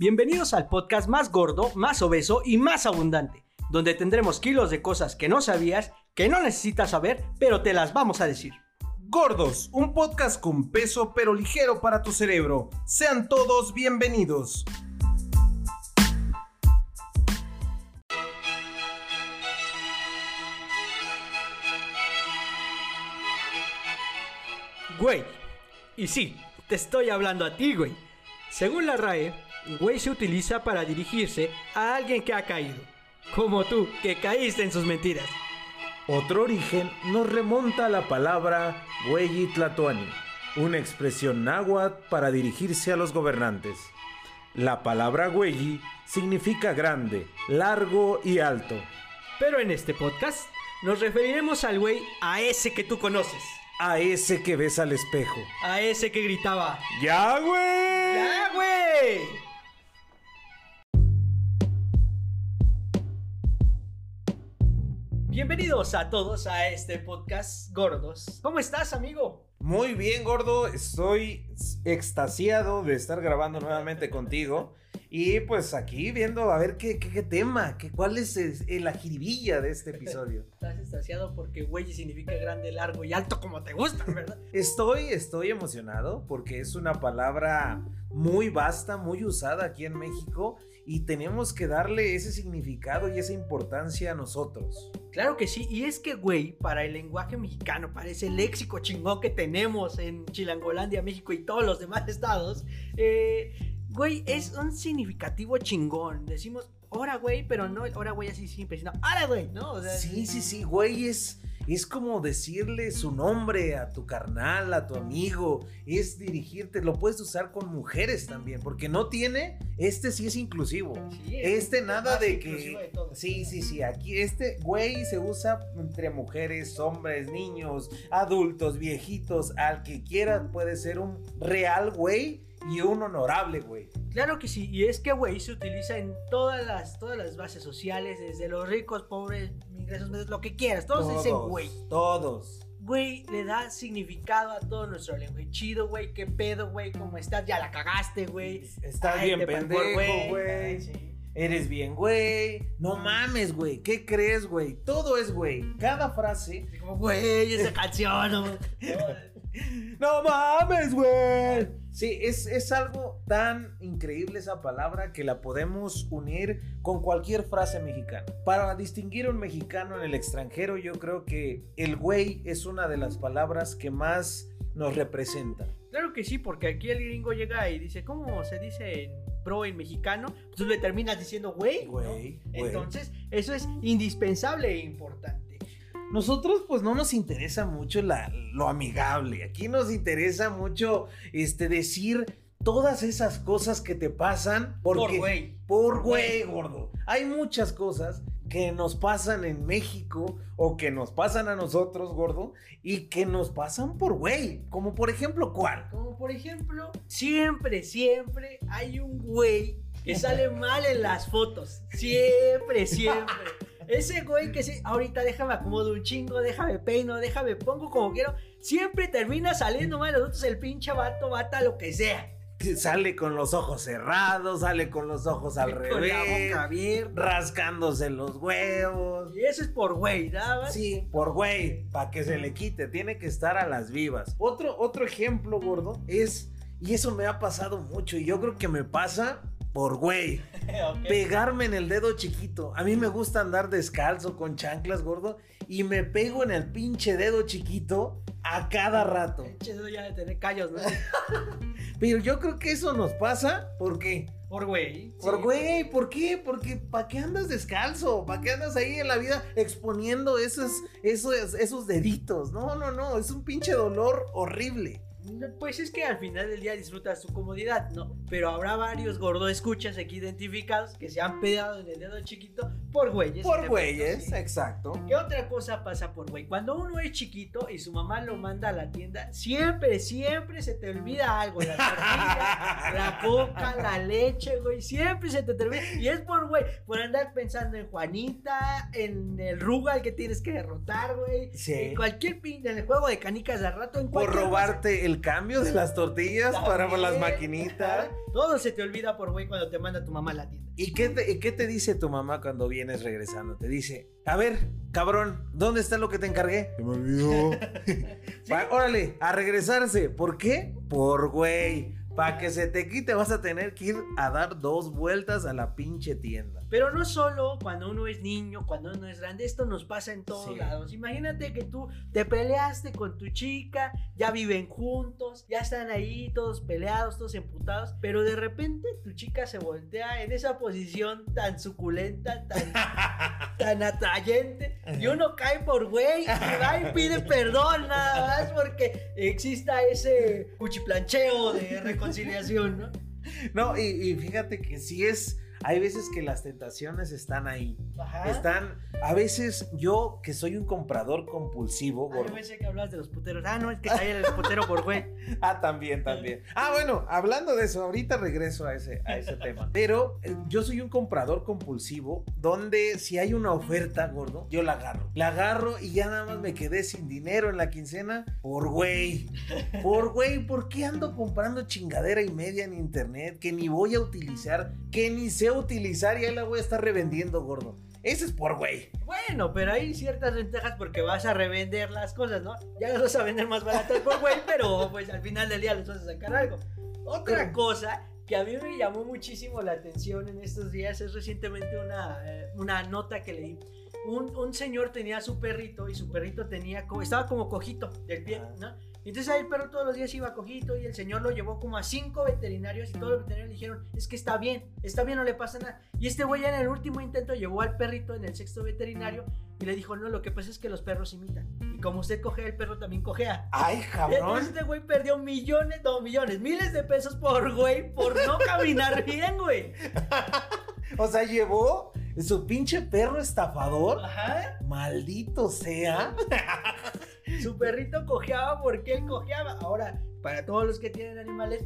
Bienvenidos al podcast más gordo, más obeso y más abundante, donde tendremos kilos de cosas que no sabías, que no necesitas saber, pero te las vamos a decir. Gordos, un podcast con peso pero ligero para tu cerebro. Sean todos bienvenidos. Güey. Y sí, te estoy hablando a ti, güey. Según la RAE, güey se utiliza para dirigirse a alguien que ha caído. Como tú, que caíste en sus mentiras. Otro origen nos remonta a la palabra Güey Tlatoani, una expresión náhuatl para dirigirse a los gobernantes. La palabra güey significa grande, largo y alto. Pero en este podcast nos referiremos al güey a ese que tú conoces. A ese que ves al espejo. A ese que gritaba. ¡Ya, güey! ¡Ya, güey! Bienvenidos a todos a este podcast Gordos. ¿Cómo estás, amigo? Muy bien, gordo. Estoy extasiado de estar grabando nuevamente contigo. Y pues aquí viendo a ver qué, qué, qué tema, qué, cuál es el- la jiribilla de este episodio. Estás extasiado porque güey significa grande, largo y alto como te gusta, ¿verdad? Estoy, estoy emocionado porque es una palabra muy vasta, muy usada aquí en México y tenemos que darle ese significado y esa importancia a nosotros. Claro que sí, y es que, güey, para el lenguaje mexicano, para ese léxico chingón que tenemos en Chilangolandia, México y todos los demás estados, eh, güey, es un significativo chingón. Decimos, hora, güey, pero no el hora, güey, así siempre, sino, hora, güey, ¿no? O sea, Sí, sí, sí, güey, es, es como decirle su nombre a tu carnal, a tu amigo, es dirigirte, lo puedes usar con mujeres también, porque no tiene, este sí es inclusivo. Sí, es Este nada de que... de. Sí, sí, sí, aquí este güey se usa entre mujeres, hombres, niños, adultos, viejitos, al que quiera puede ser un real güey y un honorable güey. Claro que sí, y es que, güey, se utiliza en todas las, todas las bases sociales, desde los ricos, pobres, ingresos medios, lo que quieras, todos, dicen, güey. Todos. Güey, le da significado a todo nuestro lenguaje. Chido, güey, qué pedo, güey, cómo estás, ya la cagaste, güey. Estás Ay, bien pendejo, güey. Eres bien, güey. No mames, güey. ¿Qué crees, güey? Todo es, güey. Cada frase. Como, güey, esa canción, no, No mames, güey. Sí, es, es algo tan increíble esa palabra que la podemos unir con cualquier frase mexicana. Para distinguir a un mexicano en el extranjero, yo creo que el güey es una de las palabras que más nos representa. Claro que sí, porque aquí el gringo llega y dice, ¿cómo se dice pro en mexicano? Pues tú le terminas diciendo, güey. ¿no? Güey, güey. Entonces, eso es indispensable e importante. Nosotros pues no nos interesa mucho la- lo amigable. Aquí nos interesa mucho este, decir todas esas cosas que te pasan porque, Por güey. Por güey, gordo. Hay muchas cosas que nos pasan en México o que nos pasan a nosotros, gordo, y que nos pasan por güey. Como por ejemplo, ¿cuál? Como por ejemplo, siempre, siempre hay un güey que sale mal en las fotos. Siempre, siempre. Ese güey que sí, ahorita déjame acomodo un chingo, déjame peino, déjame pongo como quiero. Siempre termina saliendo mal los otros, el pinche vato, bata lo que sea. Sale con los ojos cerrados, sale con los ojos al Con revés, la boca abierta. rascándose los huevos. Y eso es por güey, nada más. Sí, por güey, para que se le quite, tiene que estar a las vivas. Otro, otro ejemplo, gordo, es, y eso me ha pasado mucho, y yo creo que me pasa por güey, pegarme en el dedo chiquito. A mí me gusta andar descalzo con chanclas, gordo, y me pego en el pinche dedo chiquito a cada rato. Pinche dedo ya de tener callos, ¿no? Pero yo creo que eso nos pasa porque... Por güey. Por sí. güey, ¿por qué? Porque ¿para qué andas descalzo? ¿Para qué andas ahí en la vida exponiendo esos, esos, esos deditos? No, no, no, es un pinche dolor horrible. Pues es que al final del día disfrutas tu comodidad, ¿no? Pero habrá varios gordo escuchas aquí identificados que se han pegado en el dedo chiquito por güeyes. Por güeyes, sí. exacto. ¿Qué otra cosa pasa por güey? Cuando uno es chiquito y su mamá lo manda a la tienda, siempre, siempre se te olvida algo. La tortilla, la coca, la leche, güey. Siempre se te olvida. Y es por güey, por andar pensando en Juanita, en el Rugal que tienes que derrotar, güey. Sí. En cualquier pin, en el juego de canicas de rato, en Por robarte el cambio de las tortillas para las maquinitas. Todo se te olvida por güey cuando te manda tu mamá a la tienda. ¿Y qué, te, y qué te dice tu mamá cuando vienes regresando? Te dice, a ver, cabrón, ¿dónde está lo que te encargué? Se me olvidó. Va, órale, a regresarse. ¿Por qué? Por güey. Para que se te quite vas a tener que ir a dar dos vueltas a la pinche tienda. Pero no solo cuando uno es niño, cuando uno es grande, esto nos pasa en todos Sí. lados. Imagínate que tú te peleaste con tu chica, ya viven juntos, ya están ahí todos peleados, todos emputados, pero de repente tu chica se voltea en esa posición tan suculenta, tan, tan atrayente, y uno cae por güey y va y pide perdón nada más porque exista ese cuchiplancheo de reconciliación, ¿no? No, y, y fíjate que sí es. Hay veces que las tentaciones están ahí. Ajá. Están. A veces yo, que soy un comprador compulsivo, Ah, yo pensé que hablabas de los puteros. Ah, no, es que caí en el putero por güey. Ah, también, también. Ah, bueno, hablando de eso, ahorita regreso a ese, a ese tema. Pero eh, yo soy un comprador compulsivo donde si hay una oferta, gordo, yo la agarro. La agarro y ya nada más me quedé sin dinero en la quincena por güey. Por güey, ¿por qué ando comprando chingadera y media en internet que ni voy a utilizar, que ni sé utilizar y ahí la voy a estar revendiendo, gordo? Ese es por güey. Bueno, pero hay ciertas ventajas porque vas a revender las cosas, ¿no? Ya las vas a vender más baratas por güey, pero pues al final del día les vas a sacar algo. Otra cosa que a mí me llamó muchísimo la atención en estos días es recientemente una, eh, una nota que leí. Un, un señor tenía su perrito y su perrito tenía estaba como cojito del pie, ¿no? Entonces ahí el perro todos los días iba cojito y el señor lo llevó como a cinco veterinarios y todos los veterinarios le dijeron, es que está bien, está bien, no le pasa nada. Y este güey ya en el último intento llevó al perrito en el sexto veterinario y le dijo, no, lo que pasa es que los perros imitan. Y como usted cojea, el perro también cojea. Ay, Entonces cabrón. este güey perdió millones, no millones, miles de pesos por güey, por no caminar bien, güey. O sea, llevó su pinche perro estafador. Ajá. Maldito sea. Su perrito cojeaba porque él cojeaba. Ahora, para todos los que tienen animales,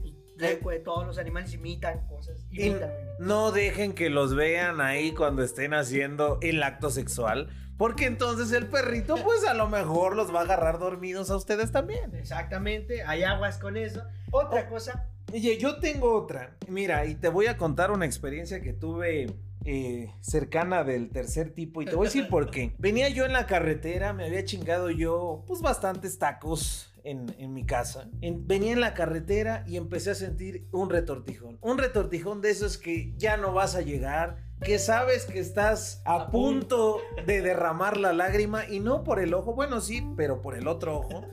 pues, Eh. todos los animales imitan cosas. Imitan no dejen que los vean ahí cuando estén haciendo el acto sexual. Porque entonces el perrito, pues a lo mejor los va a agarrar dormidos a ustedes también. Exactamente, hay aguas con eso. Otra cosa, Oye, yo tengo otra. Mira, y te voy a contar una experiencia que tuve eh, cercana del tercer tipo. Y te voy a decir por qué. Venía yo en la carretera, me había chingado yo, pues bastantes tacos. En, en mi casa. En- venía en la carretera y empecé a sentir un retortijón. Un retortijón de esos que ya no vas a llegar, que sabes que estás a, punto de derramar la lágrima y no por el ojo, bueno sí, pero por el otro ojo.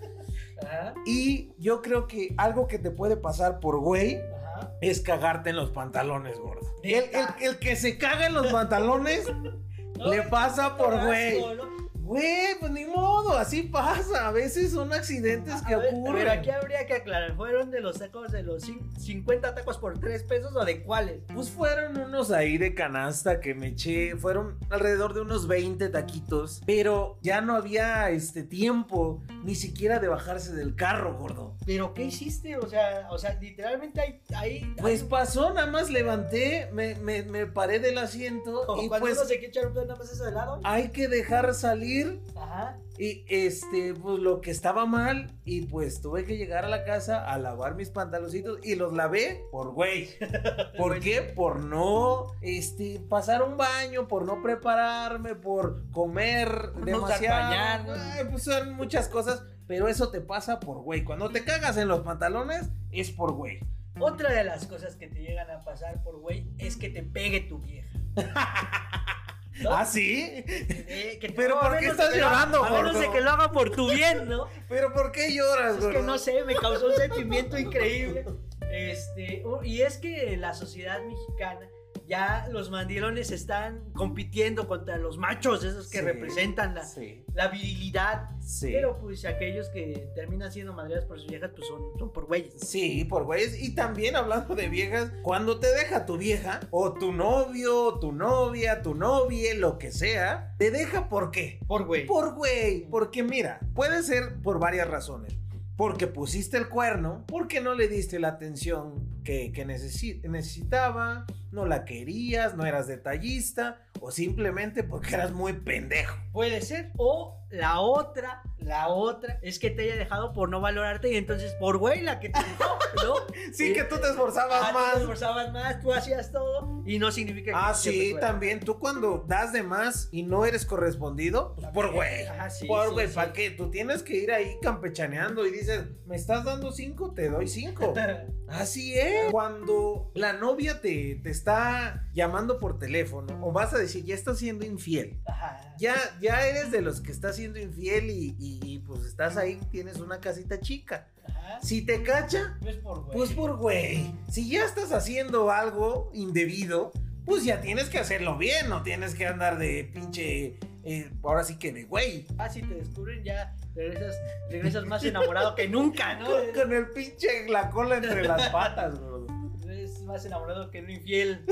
ajá, Y yo creo que algo que te puede pasar por güey ajá. es cagarte en los pantalones, gordo. El, el- que se caga en los pantalones le pasa por güey. ¿no? Güey, pues ni modo, así pasa. A veces son accidentes que ver, ocurren. Pero aquí habría que aclarar, ¿fueron de los tacos de los cin- 50 tacos por 3 pesos o de cuáles? Pues fueron unos ahí de canasta que me eché. Fueron alrededor de unos 20 taquitos. Pero ya no había este tiempo ni siquiera de bajarse del carro, gordo. ¿Pero qué hiciste? O sea, o sea literalmente ahí... ahí Pues pasó, nada más levanté, me, me- me paré del asiento como y cuando pues uno se quiere echar un pedo nada más eso de lado. hay que dejar salir Ajá. y este, pues lo que estaba mal y pues tuve que llegar a la casa a lavar mis pantaloncitos y los lavé por güey. ¿Por qué? Por no este, pasar un baño, por no prepararme, por comer no demasiado. pañal. Ay, pues son muchas cosas, pero eso te pasa por güey. Cuando te cagas en los pantalones es por güey. Otra de las cosas que te llegan a pasar por güey es que te pegue tu vieja. ¿No? ¿Ah, sí? Eh, que Pero ¿por qué estás llorando, A menos de que lo haga por tu bien, ¿no? ¿Pero por qué lloras, Es que no sé, me causó un sentimiento increíble. Este, u- y es que la sociedad mexicana ya los mandilones están compitiendo contra los machos, esos que Sí, representan la, Sí. la virilidad. Sí. Pero pues aquellos que terminan siendo madreadas por sus viejas, pues son, son por güeyes. Sí, por güeyes. Y también hablando de viejas, cuando te deja tu vieja, o tu novio, tu novia, tu novia, lo que sea, te deja por qué. Por güey. Por güey. Porque mira, puede ser por varias razones. Porque pusiste el cuerno, porque no le diste la atención que, que necesi- necesitaba, no la querías, no eras detallista, o simplemente porque eras muy pendejo. Puede ser. O la otra, la otra, es que te haya dejado por no valorarte y entonces por güey la que te dejó, ¿no? Sí, Y- que tú te esforzabas Ah, tú más. te esforzabas más, tú hacías todo y no significa que Ah, sí, también. Tú cuando das de más y no eres correspondido, pues por güey. Ajá, sí, por sí, güey, sí. ¿para qué? Tú tienes que ir ahí campechaneando y dices, me estás dando cinco, te doy cinco. Así es. Cuando la novia te, te está llamando por teléfono o vas a decir, ya estás siendo infiel. Ajá. Ya, ya eres de los que estás siendo infiel y, y- y, pues estás ahí, tienes una casita chica. Ajá. Si te cacha, Pues por güey. pues por güey. Si ya estás haciendo algo indebido, pues ya tienes que hacerlo bien, no tienes que andar de pinche. eh, ahora sí que de güey. Ah, si te descubren ya regresas, regresas más enamorado que nunca, ¿no? Con, con el pinche la cola entre las patas, bro. Es más enamorado que un infiel.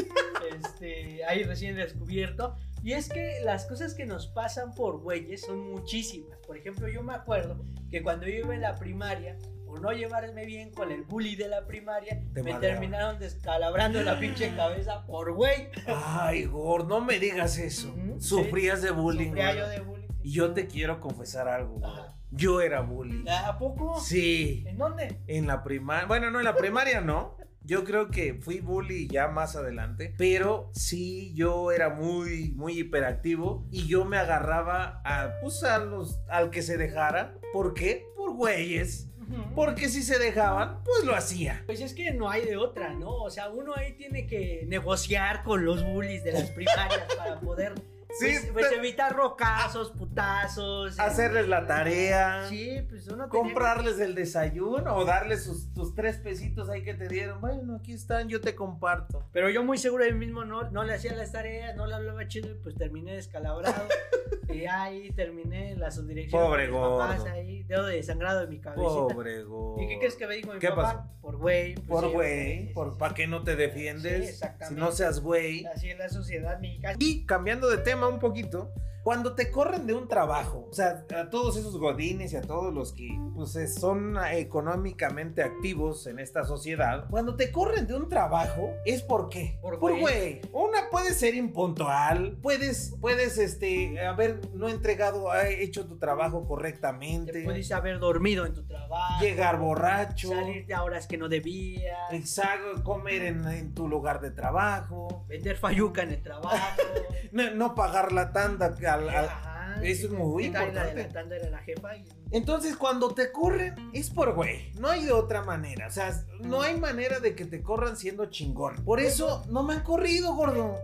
Este, ahí recién descubierto. Y es que las cosas que nos pasan por güeyes son muchísimas. Por ejemplo, yo me acuerdo que cuando yo iba en la primaria, por no llevarme bien con el bully de la primaria, Te me madreaban. terminaron descalabrando la pinche cabeza por güey. Ay, Gor, no me digas eso. Ujú, Sufrías de bullying. Sufría yo de bullying. Y yo te quiero confesar algo. Ajá. Yo era bully. ¿A poco? Sí. ¿En dónde? En la primaria, bueno, no, en la primaria no. Yo creo que fui bully ya más adelante, pero sí yo era muy, muy hiperactivo y yo me agarraba a, pues, a los, al que se dejara. ¿Por qué? Por güeyes. Porque si se dejaban, pues lo hacía. Pues es que no hay de otra, ¿no? O sea, uno ahí tiene que negociar con los bullies de las primarias para poder Sí, pues, pues, evitar rocazos, putazos. Hacerles la este, tarea. Sí, pues uno Comprarles el desayuno o darles sus, tus tres pesitos ahí que te dieron. Bueno, aquí están, yo te comparto. que- Pero yo muy seguro de mí mismo no, no le hacía las tareas, no le hablaba chido y pues terminé descalabrado. y ahí terminé la subdirección. Pobre de mis papás gordo. ahí, dedo de sangrado en mi cabecita. Pobre gordo. ¿Y qué crees que me dijo mi ¿Qué papá? Por güey. pues, Por sí, güey, sí, por sí, ¿para qué no te Sí, defiendes? si exactamente. no seas güey. Así es la sociedad mexicana. Y cambiando de tema un poquito, cuando te corren de un trabajo, o sea, a todos esos godines y a todos los que pues eh, son económicamente activos en esta sociedad, cuando te corren de un trabajo es por qué? Por güey. Una puede ser impuntual, puedes puedes este haber no entregado, hecho tu trabajo Te correctamente, puedes haber dormido en tu trabajo. llegar borracho, Salirte a horas que no debías. exacto, comer en, en tu lugar de trabajo, Vender fayuca en el trabajo. no, no pagar la tanda al- al, Ajá, eso es muy ¿qué tal La importante. la jefa. y- Entonces, cuando te corren, es por güey. No hay de otra manera. O sea, no hay manera de que te corran siendo chingón. Por eso no me han corrido, gordo.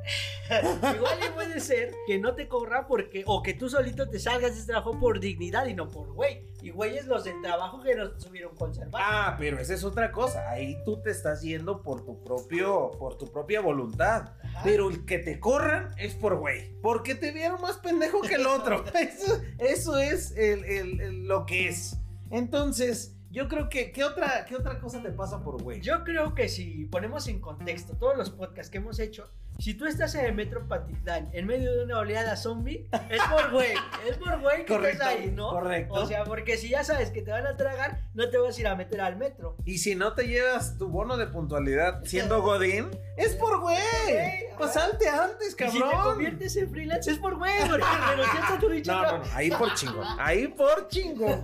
Igual puede ser que no te corra porque. O que tú solito te salgas de ese trabajo por dignidad y no por güey. Y güeyes los del trabajo que no supieron conservar. Ah, pero esa es otra cosa. Ahí tú te estás yendo por tu propio, por tu propia voluntad. Pero el que te corran es por güey. Porque te vieron más pendejo que el otro. Eso, eso es el- el- el- lo que es. Entonces, yo creo que, ¿qué otra, qué otra cosa te pasa por güey? Yo creo que si ponemos en contexto todos los podcasts que hemos hecho, si tú estás en el metro Patitlán en medio de una oleada zombie, es por güey, es por güey que Correcto, estás ahí, ¿no? correcto. O sea, porque si ya sabes que te van a tragar, no te vas a ir a meter al metro. Y si no te llevas tu bono de puntualidad siendo Godín, es por güey. Pues salte antes, Y si te cabrón. conviertes en freelance, es por güey, porque renunciaste a tu dicho No, no, no, ahí por chingón. Ahí por chingón.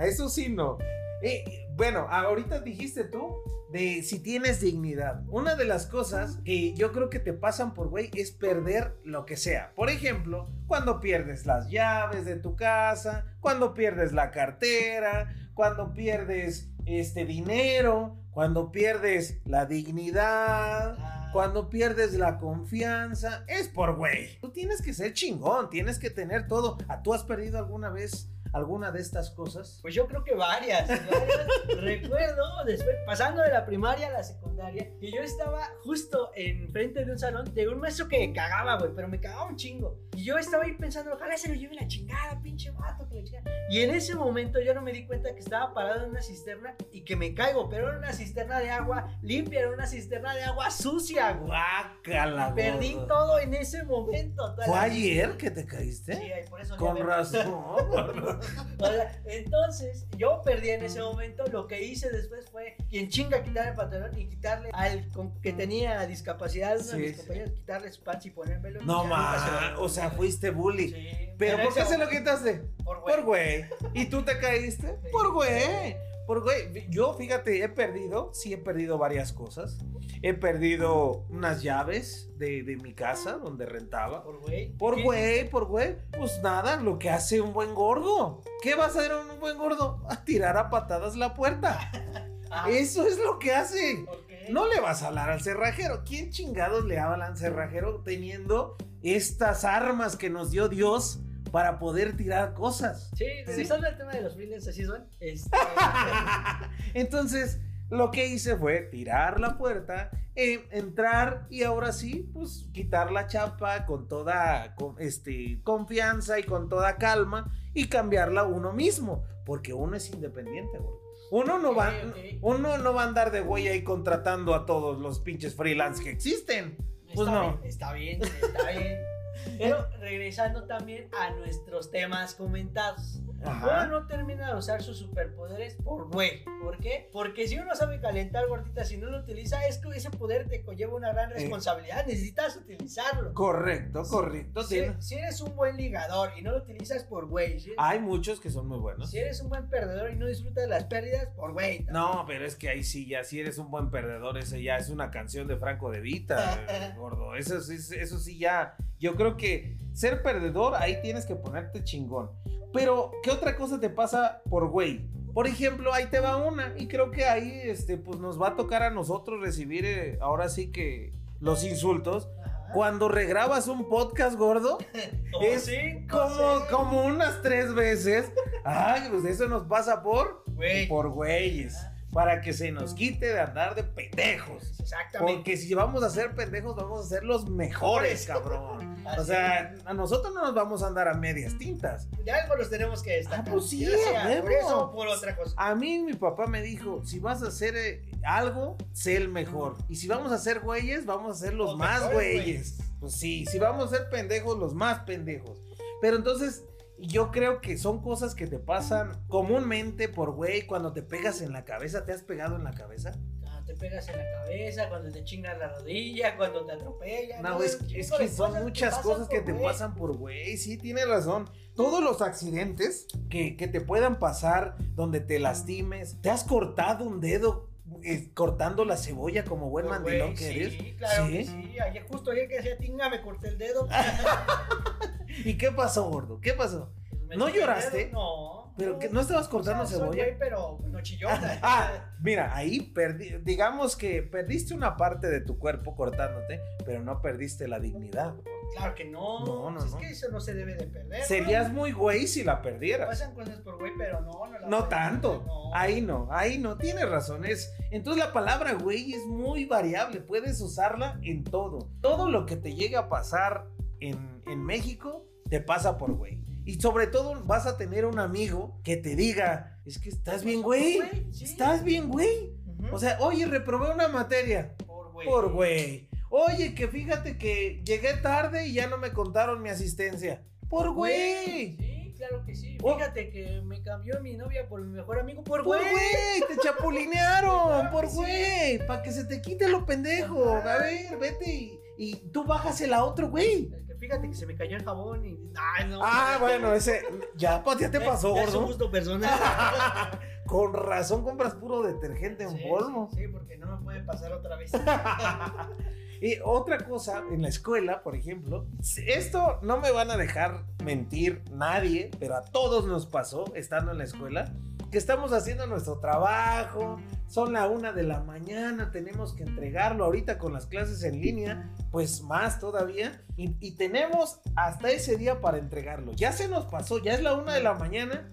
Eso sí no. Eh, bueno, ahorita dijiste tú de si tienes dignidad. Una de las cosas que yo creo que te pasan por güey es perder lo que sea. Por ejemplo, cuando pierdes las llaves de tu casa, cuando pierdes la cartera, cuando pierdes este dinero, cuando pierdes la dignidad. Ah, Cuando pierdes la confianza, es por güey. Tú tienes que ser chingón, tienes que tener todo. ¿A tú has perdido alguna vez alguna de estas cosas? Pues yo creo que varias. varias. Recuerdo, después, pasando de la primaria a la secundaria, que yo estaba justo enfrente de un salón de un maestro que me cagaba, güey, pero me cagaba un chingo. Y yo estaba ahí pensando, ojalá se lo lleve la chingada, pinche vato, que la chingada. Y en ese momento yo no me di cuenta que estaba parado en una cisterna y que me caigo, pero era una cisterna de agua limpia, era una cisterna de agua sucia, güey. Guácala, Perdí gordo. todo en ese momento. ¿Fue ayer que te caíste? Sí, por eso Con razón. O sea, entonces, yo perdí en ese momento. Lo que hice después fue quien chinga quitar el pantalón y quitarle al con- que tenía discapacidad, uno Sí, de mis sí. compañeros, quitarle su pants y ponérmelo. No lo- o sea, fuiste bully. Sí, Pero ¿por qué se lo momento, quitaste? Por güey. Por güey. ¿Y tú te caíste? Por güey. Por güey. Yo, fíjate, he perdido, sí he perdido varias cosas. He perdido unas llaves de, de mi casa donde rentaba. Por güey. Por ¿Qué? güey, por güey. Pues nada, lo que hace un buen gordo. ¿Qué va a hacer un buen gordo? A tirar a patadas la puerta. Ah, Eso es lo que hace. No le vas a hablar al cerrajero. ¿Quién chingados le habla al cerrajero teniendo estas armas que nos dio Dios para poder tirar cosas? Sí, regresando al tema de los freelance, así son. Este, Entonces, lo que hice fue tirar la puerta, eh, entrar y ahora sí, pues quitar la chapa con toda con, este, confianza y con toda calma y cambiarla uno mismo, porque uno es independiente, güey. Uno no va, uno no va a andar de güey ahí contratando a todos los pinches freelance que existen. Pues está no. bien, está bien, está bien. Pero regresando también a nuestros temas comentados. Uno no termina de usar sus superpoderes por güey. ¿Por qué? Porque si uno sabe calentar gordita, si no lo utiliza, es que ese poder te conlleva una gran responsabilidad. Necesitas utilizarlo. Correcto, correcto. Si, si eres un buen ligador y no lo utilizas por güey. Si, Hay muchos que son muy buenos. si eres un buen perdedor y no disfrutas de las pérdidas, por güey. No, pero es que ahí sí, ya si eres un buen perdedor, ese ya es una canción de Franco de Vita, eh, gordo. Eso, sí- eso sí ya, yo creo que ser perdedor, ahí tienes que ponerte chingón. Pero, ¿qué otra cosa te pasa por güey? Por ejemplo, ahí te va una, y creo que ahí, este, pues nos va a tocar a nosotros recibir, eh, ahora sí que, los insultos. Ajá. Cuando regrabas un podcast, gordo, es cinco, como, seis. como unas tres veces. Ay, pues eso nos pasa por Güey. por güeyes. Para que se nos quite de andar de pendejos. Exactamente. Porque si vamos a ser pendejos, vamos a ser los mejores, cabrón. O Así sea, a nosotros no nos vamos a andar a medias tintas. De algo nos tenemos que destacar. Ah, pues sí, sea por eso o por otra cosa. A mí mi papá me dijo, si vas a hacer eh, algo, sé el mejor. Y si vamos a ser güeyes, vamos a ser los, Los más mejores güeyes. Pues sí, si vamos a ser pendejos, los más pendejos. Pero entonces, yo creo que son cosas que te pasan comúnmente por güey cuando te pegas en la cabeza. ¿Te has pegado en la cabeza? Te pegas en la cabeza, cuando te chingas la rodilla, cuando te atropellan. No, es, es que son muchas cosas que te pasan por güey. Sí, tiene razón. Todos los accidentes que, que te puedan pasar donde te lastimes. ¿Te has cortado un dedo eh, cortando la cebolla como buen Por mandilón güey, que sí, eres? claro ¿Sí? que sí. Ayer, justo ayer que hacía tinga me corté el dedo. ¿Y qué pasó, gordo? ¿Qué pasó? ¿No lloraste? No. ¿Pero que no estabas cortando O sea, soy cebolla? güey, pero no chillona. Ah, mira, ahí perdí, digamos que perdiste una parte de tu cuerpo cortándote, pero no perdiste la dignidad. Claro que no. No, no, es no. que eso no se debe de perder. Serías ¿no? muy güey si la perdieras. Pasan cosas por güey, pero no, no la No tanto. no. Ahí no, ahí no, tienes razón. Es, entonces la palabra güey es muy variable, puedes usarla en todo. Todo lo que te llegue a pasar en, en México, te pasa por güey. Y sobre todo vas a tener un amigo que te diga, es que estás bien güey, Sí. estás bien güey. O sea, oye, reprobé una materia. por güey. Por güey. Oye, que fíjate que llegué tarde y ya no me contaron mi asistencia. Por güey. Sí, claro que sí. Oh. Fíjate que me cambió mi novia por mi mejor amigo por Por güey. güey, te chapulinearon, por que sí. güey, para que se te quite lo pendejo. Ajá. A ver, vete y, y tú bájasela a otro güey. Fíjate que se me cayó el jabón y. Ay, no. Ah, bueno, ese ya, pa, ya te pasó, ya es un gordo. gusto personal. Con razón compras puro detergente en Sí, polvo. Sí, sí, porque no me puede pasar otra vez. Y otra cosa, en la escuela, por ejemplo, esto no me van a dejar mentir nadie, pero a todos nos pasó estando en la escuela, que estamos haciendo nuestro trabajo, son la una de la mañana, tenemos que entregarlo ahorita con las clases en línea, pues más todavía, y, y tenemos hasta ese día para entregarlo. Ya se nos pasó, ya es la una de la mañana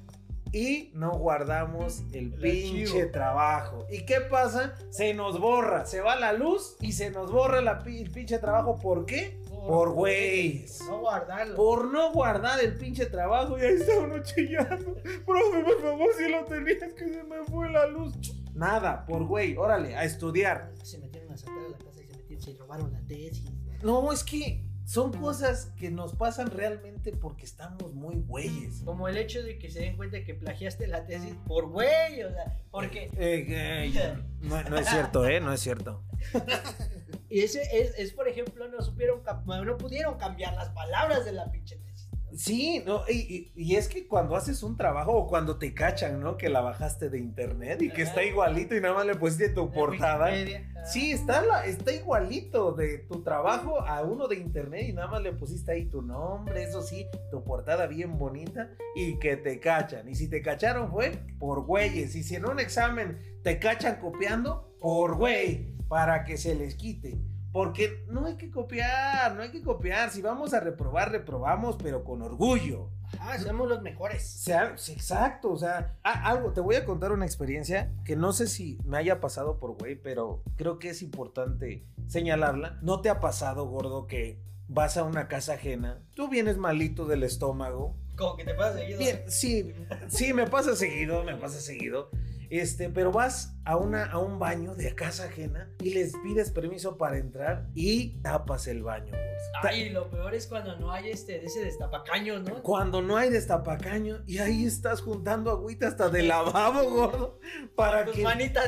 y no guardamos el, El pinche archivo. trabajo. ¿Y qué pasa? Se nos borra, se va la luz y se nos borra la el pinche trabajo. ¿Por qué? Por güeyes. No guardarlo. Por no guardar el pinche trabajo y ahí está uno chillando. Profe, por favor, si lo tenías que se me fue la luz. Nada, por güey, órale, a estudiar. Se metieron a saltar a la casa y se metieron, se robaron la tesis. No, es que son cosas que nos pasan realmente porque estamos muy güeyes. Como el hecho de que se den cuenta que plagiaste la tesis por güey, o sea, porque... Eh, eh, no, no es cierto, ¿eh? No es cierto. Y ese es, es, por ejemplo, no supieron, no pudieron cambiar las palabras de la pinche tesis. Sí, no, y, y- es que cuando haces un trabajo o cuando te cachan, ¿no? Que la bajaste de internet y que está igualito y nada más le pusiste tu portada. Ah. Sí, está, la, está igualito de tu trabajo a uno de internet y nada más le pusiste ahí tu nombre, eso sí, tu portada bien bonita y que te cachan. Y si te cacharon fue por güeyes. Y si en un examen te cachan copiando, por güey, para que se les quite. Porque no hay que copiar, no hay que copiar. Si vamos a reprobar, reprobamos, pero con orgullo. Ah, somos los mejores. sea, exacto, o sea, algo, te voy a contar una experiencia que no sé si me haya pasado por güey, pero creo que es importante señalarla. ¿No te ha pasado, gordo, que vas a una casa ajena, tú vienes malito del estómago? Como que te pasa seguido. Bien, sí, sí, me pasa seguido, me pasa seguido. Este, pero vas a, una, a un baño de casa ajena y les pides permiso para entrar y tapas el baño. Ay, lo peor es cuando no hay este, de ese destapacaños, ¿no? Cuando no hay destapacaño y ahí estás juntando agüita hasta de lavabo, gordo, para Tus que manitas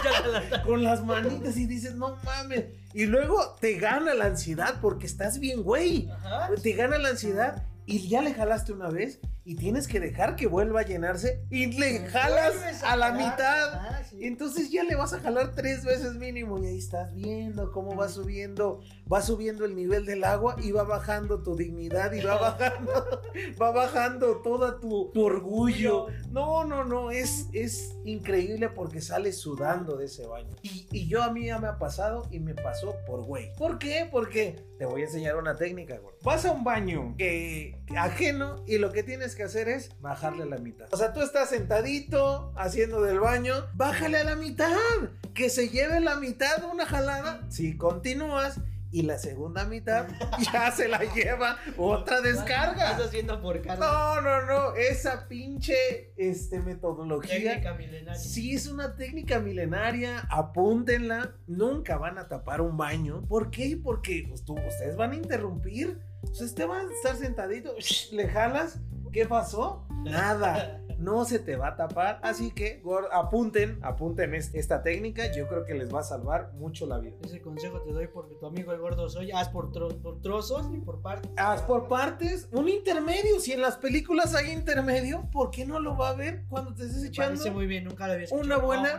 con las manitas y dices, no mames. Y luego te gana la ansiedad porque estás bien, güey. Ajá. Te gana la ansiedad y ya le jalaste una vez y tienes que dejar que vuelva a llenarse y le jalas Vuelves a la jalar. mitad. Ah, sí. Entonces ya le vas a jalar tres veces mínimo y ahí estás viendo cómo va subiendo, va subiendo el nivel del agua y va bajando tu dignidad y va bajando, va bajando toda tu, tu orgullo. No, no, no, es, es increíble porque sales sudando de ese baño. Y, y yo a mí ya me ha pasado y me pasó por güey. ¿Por qué? Porque te voy a enseñar una técnica, güey. Vas a un baño que, ajeno y lo que tienes que hacer es bajarle a la mitad. O sea, tú estás sentadito haciendo del baño, bájale a la mitad. Que se lleve la mitad una jalada. Si continúas y la segunda mitad ya se la lleva otra descarga. Estás haciendo por carga. No, no, no, esa pinche este, metodología. Técnica milenaria. Sí, es una técnica milenaria, apúntenla, nunca van a tapar un baño. ¿Por qué? Porque pues, tú- ustedes van a interrumpir. O sea, usted va a estar sentadito, le jalas, ¿qué pasó? Nada, no se te va a tapar. Así que apunten, apunten es- esta técnica, yo creo que les va a salvar mucho la vida. Ese consejo te doy porque tu amigo el gordo soy. Haz por, tro- por trozos y por partes. Haz por partes un intermedio. Si en las películas hay intermedio, ¿por qué no lo va a ver cuando te estés Me echando? parece muy bien, nunca lo había escuchado. Una buena-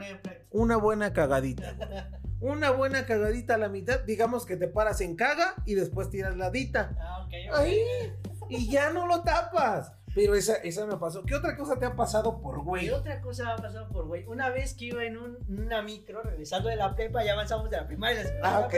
una buena cagadita. Una buena cagadita a la mitad. Digamos que te paras en caga y después tiras la dita. Ah, ok, ok. Ahí. Y ya no lo tapas. Pero esa, esa me pasó. ¿Qué otra cosa te ha pasado por güey? otra cosa me ha pasado por güey. Una vez que iba en un, una micro, regresando de la prepa, ya avanzamos de la primaria. a la segunda Ah, ok.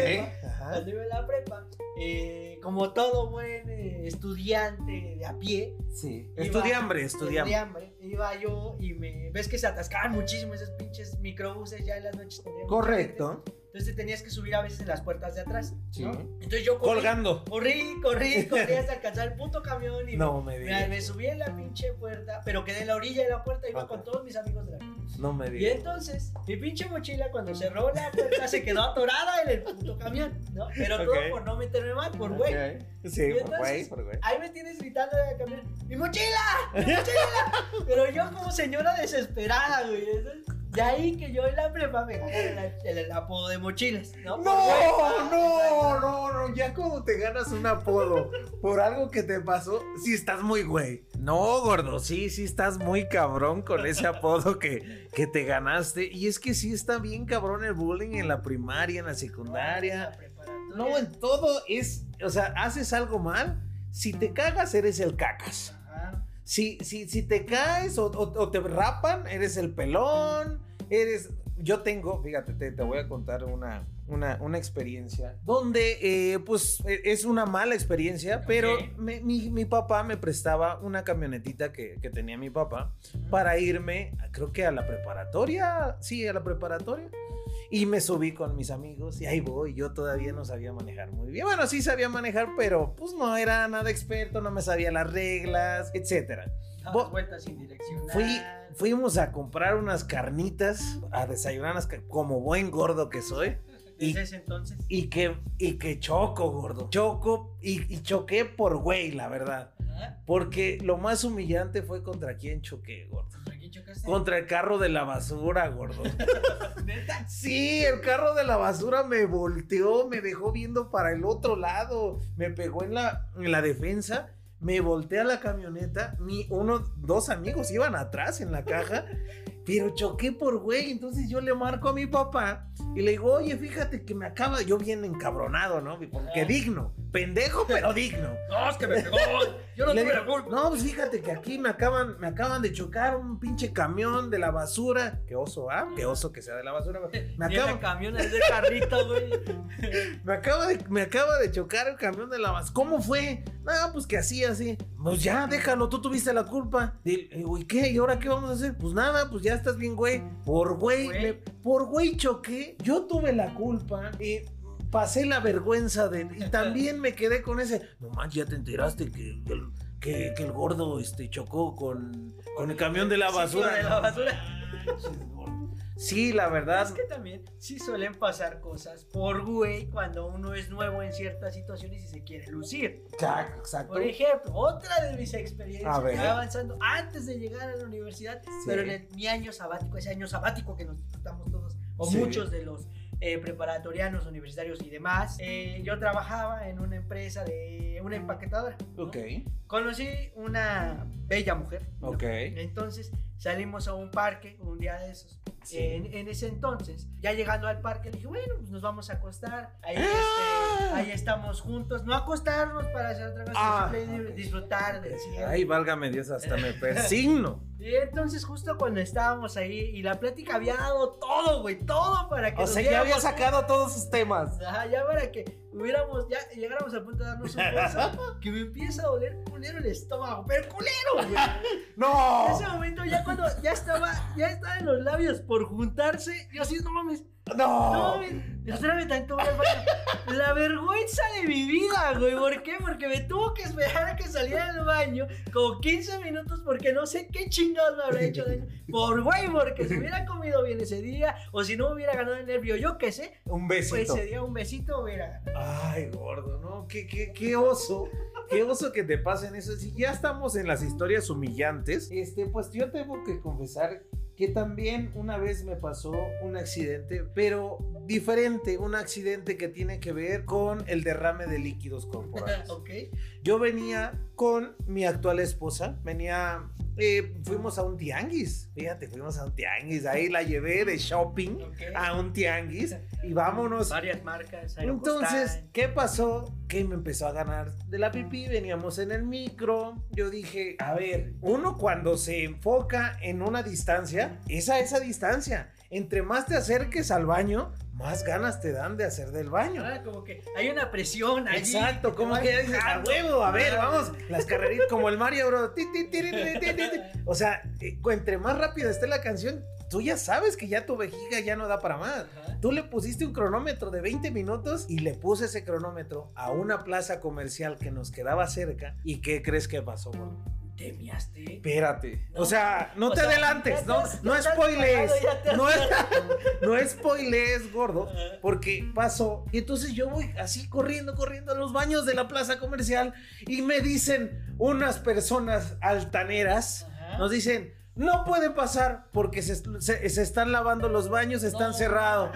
Cuando iba en la prepa, eh, como todo buen eh, estudiante de a pie, Sí. Iba- Estudiambre, estudiambre. estudiambre, iba yo y me ves que se atascaban muchísimo esos pinches microbuses ya en las noches. Correcto. gente. Entonces te tenías que subir a veces en las puertas de atrás. Sí. ¿no? Entonces yo corrí, Colgando. corrí, corrí, corrí hasta alcanzar el puto camión y No me me, me subí en la pinche puerta, pero quedé en la orilla de la puerta y iba con todos mis amigos de la. No me Y digas. entonces, mi pinche mochila cuando cerró la puerta se quedó atorada en el puto camión, ¿no? Pero todo por no meterme mal, por güey. Sí, Y por güey, por güey. Ahí me tienes gritando en el camión, ¡mi mochila! ¡mi mochila! Pero yo como señora desesperada, güey. Entonces, de ahí que yo en la prepa me gané el, el- el apodo de mochilas, ¿no? No, güey. no, no, no. Ya cuando te ganas un apodo por algo que te pasó, sí estás muy güey. No, gordo, sí, sí estás muy cabrón con ese apodo que, que te ganaste. Y es que sí está bien cabrón el bullying en la primaria, en la En secundaria. la preparatoria. No, en todo es, o sea, haces algo mal, si te cagas eres el cacas. Si, si, si te caes o, o- o te rapan, eres el pelón, eres... Yo tengo, fíjate, te, te voy a contar una, una, una experiencia donde, eh, pues, e- es una mala experiencia, pero me- mi, mi papá me prestaba una camionetita que, que tenía mi papá para irme, creo que a la preparatoria, sí, a la preparatoria. Y me subí con mis amigos y ahí voy. Yo todavía no sabía manejar muy bien. Bueno, sí sabía manejar, pero pues no era nada experto, no me sabía las reglas, etcétera. Dabas Bo- vueltas sin dirección. Fui, fuimos a comprar unas carnitas, a desayunar como buen gordo que soy. y- Desde ese entonces. Y que, y que choco, gordo. Choco y, y choqué por güey, la verdad. Porque lo más humillante fue contra quién choqué, gordo. ¿Contra quién chocaste? Contra el carro de la basura, gordo. ¿Neta? Sí, el carro de la basura me volteó, me dejó viendo para el otro lado, me pegó en la, en la defensa, me volteé a la camioneta, mi, uno, dos amigos iban atrás en la caja, pero choqué por güey, entonces yo le marco a mi papá y le digo, oye, fíjate que me acaba, yo bien encabronado, ¿no? Porque digno, pendejo pero digno. No, es que me pegó. Yo no tuve la culpa. No, pues fíjate que aquí me acaban, me acaban de chocar un pinche camión de la basura. Qué oso, ¿ah? Qué oso que sea de la basura. Me acaba, camión, es de carrito, güey. me acaba de, me acaba de chocar el camión de la basura. ¿Cómo fue? No, pues que así, así. Pues ya, déjalo, tú tuviste la culpa. Y, digo, ¿y qué? ¿Y ahora qué vamos a hacer? Pues nada, pues ya estás bien, güey. Por güey, Güey. me- por güey choqué. Yo tuve la culpa y pasé la vergüenza de. Y también me quedé con ese. No manches, ya te enteraste que el, que, que el gordo este, chocó con, con el camión de la Sí, basura. de la basura. Sí, la verdad. Es que también sí suelen pasar cosas por güey cuando uno es nuevo en ciertas situaciones y se quiere lucir. Exacto. Por ejemplo, otra de mis experiencias, avanzando antes de llegar a la universidad, Sí. pero en el- mi año sabático, ese año sabático que nos disfrutamos todos, o Sí. muchos de los eh, preparatorianos, universitarios y demás, eh, yo trabajaba en una empresa de una empaquetadora. ¿no? Ok, Conocí una bella mujer. ¿no? ok. Entonces salimos a un parque un día de esos. Sí. En, en ese entonces, ya llegando al parque, le dije, bueno, pues nos vamos a acostar. Ahí, ¡Ah! este, ahí estamos juntos. No acostarnos para hacer otra cosa, Ah. disfrutar del cielo. Ay, válgame Dios, hasta me persigno. Y entonces, justo cuando estábamos ahí, y la plática había dado todo, güey, todo para que O nos sea, ya había sacado todos sus temas. Ajá, ya para que hubiéramos, ya llegáramos al punto de darnos un beso, que me empieza a doler culero el estómago, pero culero, güey. En ¡No! ese momento, ya cuando ya estaba, ya estaban los labios por juntarse, yo así, no mames, no ¡No! espérame tanto. La vergüenza de mi vida, güey, ¿por qué? Porque me tuvo que esperar a que saliera del baño como 15 minutos porque no sé qué chingados me habrá hecho daño. Por güey, porque si hubiera comido bien ese día, o si no hubiera ganado el nervio, yo qué sé, Un pues besito. ese día un besito hubiera. Ay, gordo, ¿no? Qué, qué, qué oso. Qué oso que te pasen eso. Si ya estamos en las historias humillantes, este, pues yo tengo que confesar que también una vez me pasó un accidente, pero diferente, un accidente que tiene que ver con el derrame de líquidos corporales. ok. Yo venía con mi actual esposa, venía, eh, fuimos a un tianguis, fíjate, fuimos a un tianguis, ahí la llevé de shopping a un tianguis y vámonos. Varias marcas. Entonces. ¿qué pasó? Que me empezó a ganar de la pipí, veníamos en el micro, yo dije, a ver, uno cuando se enfoca en una distancia, es a esa distancia, entre más te acerques al baño, más ganas te dan de hacer del baño. Ah, como que hay una presión allí. Exacto, como que dices, a huevo, a ver, vamos, las carreritas como el Mario. Ti, ti, ti, ti. O sea, eh, entre más rápida esté la canción, tú ya sabes que ya tu vejiga ya no da para más. Ajá. Tú le pusiste un cronómetro de 20 minutos y le puse ese cronómetro a una plaza comercial que nos quedaba cerca. ¿Y qué crees que pasó, güey? ¿Te miaste? Espérate. No. O sea, no O te sea, adelantes, no, has- no te has No, gordo. Porque pasó. Y entonces yo voy así corriendo, corriendo a los baños de la plaza comercial. Y me dicen unas personas altaneras. Ajá. Nos dicen. No pueden pasar porque se, se- se están lavando los baños, están No, cerrados.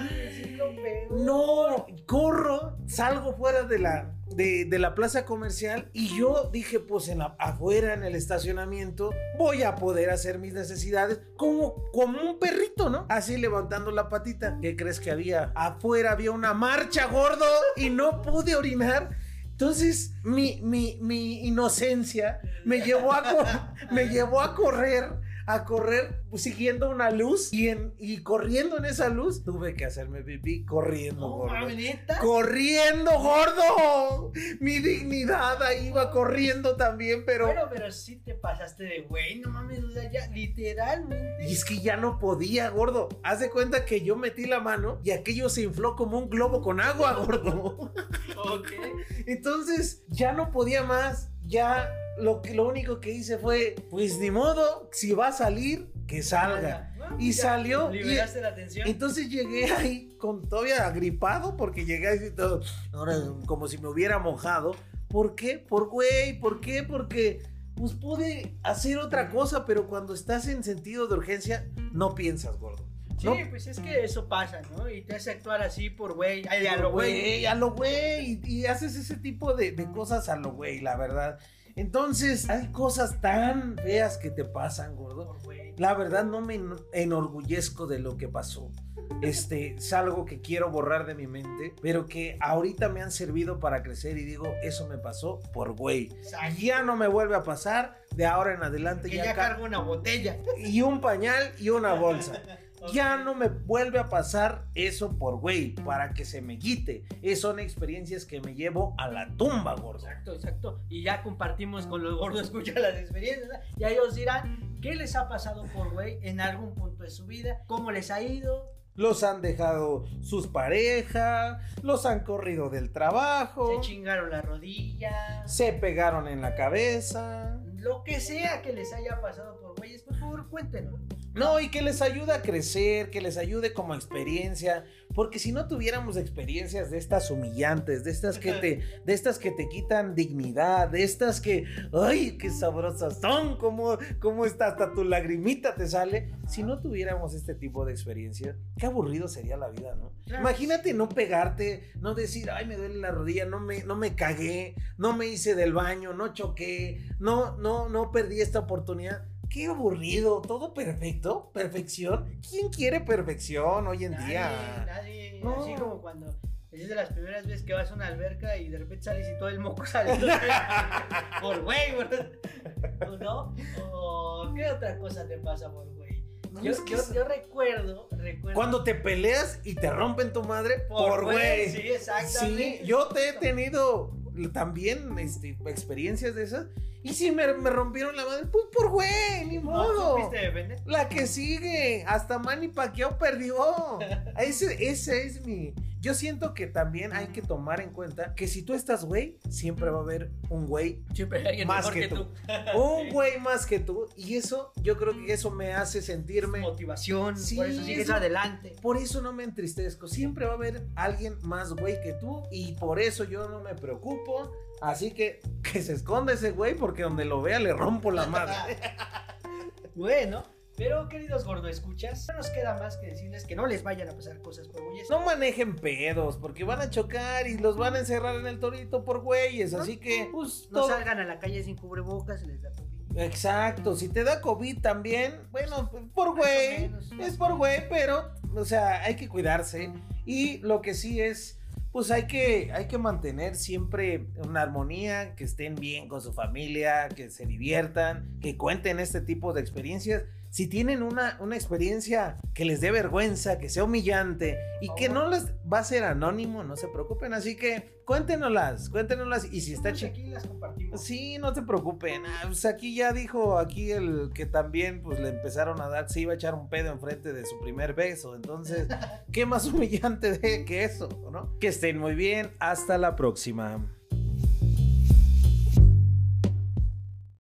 No, corro, salgo fuera de la, de, de la plaza comercial y yo dije, pues en la, afuera en el estacionamiento voy a poder hacer mis necesidades como, como un perrito, ¿no? Así levantando la patita. ¿Qué crees que había? Afuera había una marcha gordo y no pude orinar. Entonces mi, mi, mi inocencia me llevó, a me llevó a correr a correr siguiendo una luz y, en, y corriendo en esa luz tuve que hacerme pipí corriendo, No, gordo. Corriendo, gordo. Mi dignidad ahí iba corriendo también, pero... Bueno, pero sí te pasaste de güey, no mames, o sea, ya literalmente. Y es que ya no podía, gordo. Haz de cuenta que yo metí la mano y aquello se infló como un globo con agua, gordo. Ok. Entonces ya no podía más. Ya lo, que, lo único que hice fue, pues ni modo, si va a salir, que salga. Bueno, Y ya salió, y- Liberaste la atención. Entonces llegué ahí con todavía agripado porque llegué así todo, ahora como si me hubiera mojado. ¿Por qué? Por güey, ¿por qué? Porque pues pude hacer otra cosa, pero cuando estás en sentido de urgencia no piensas, gordo. Sí, ¿no? pues es que eso pasa, ¿no? Y te hace actuar así por güey. A lo güey. güey, a lo güey. Y, y haces ese tipo de, de cosas a lo güey, la verdad. Entonces, hay cosas tan feas que te pasan, gordo. La verdad no me en- enorgullezco de lo que pasó. Este es algo que quiero borrar de mi mente, pero que ahorita me han servido para crecer y digo, eso me pasó por güey. Ya no me vuelve a pasar, de ahora en adelante Que ya, ya ca- cargo una botella. y un pañal y una bolsa. Ya no me vuelve a pasar eso por güey, para que se me quite. Es, son experiencias que me llevo a la tumba, gordo. Exacto, exacto. Y ya compartimos con los gordos, escucha las experiencias. ¿verdad? Y ellos dirán qué les ha pasado por güey en algún punto de su vida, cómo les ha ido, Los han dejado sus parejas, los han corrido del trabajo, se chingaron la rodilla, se pegaron en la cabeza. lo que sea que les haya pasado por güeyes, por favor, cuéntenos. No, y que les ayude a crecer, que les ayude como experiencia, porque si no tuviéramos experiencias de estas humillantes, de estas que te, de estas que te quitan dignidad, de estas que, ay, qué sabrosas son, como, como está hasta tu lagrimita te sale, si no tuviéramos este tipo de experiencia, qué aburrido sería la vida, ¿no? Claro. Imagínate no pegarte, no decir, ay, me duele la rodilla, no me, no me cagué, no me hice del baño, no choqué, no, no, no perdí esta oportunidad. Qué aburrido, todo perfecto, perfección. ¿Quién quiere perfección hoy en Nadie, día? nadie, No. así como cuando es de las primeras veces que vas a una alberca y de repente sales y todo el moco sale. por güey. ¿no? ¿O qué otra cosa te pasa por güey? No, Yo, yo- yo recuerdo, recuerdo. Cuando te peleas y te rompen tu madre por güey. Sí, exactamente. Sí, yo te he tenido también este, experiencias de esas. Y si me, me rompieron la madre, pues por güey, ni ¿No modo. La que sigue, hasta Manny Pacquiao perdió. Ese, ese es mi. Yo siento que también hay que tomar en cuenta que si tú estás güey, siempre va a haber un güey, Siempre hay alguien Más mejor que que, tú. tú. un güey más que tú. Y eso, yo creo que eso me hace sentirme. Motivación, Sí, por eso sigues eso- adelante. Por eso no me entristezco. Siempre va a haber alguien más güey que tú. Y por eso yo no me preocupo. Así que que se esconda ese güey porque donde lo vea le rompo la madre. Bueno, pero queridos gordo escuchas, no nos queda más que decirles que no les vayan a pasar cosas por güeyes. No manejen pedos porque van a chocar y los van a encerrar en el torito por güeyes. Así que, pues, No todo- salgan a la calle sin cubrebocas, se les da COVID. Exacto, si te da COVID también, bueno, por güey, es por güey, pero, o sea, hay que cuidarse. Y lo que sí es, pues hay que, hay que mantener siempre una armonía, que estén bien con su familia, que se diviertan, que cuenten este tipo de experiencias. Si tienen una, una experiencia que les dé vergüenza, que sea humillante y que no les va a ser anónimo, no se preocupen. Así que cuéntenoslas, cuéntenoslas. Y si está chido. aquí las compartimos. Sí, no te preocupen. Ah, pues aquí ya dijo aquí el que también pues le empezaron a dar, se iba a echar un pedo enfrente de su primer beso. Entonces, ¿qué más humillante de que eso, no? Que estén muy bien. Hasta la próxima.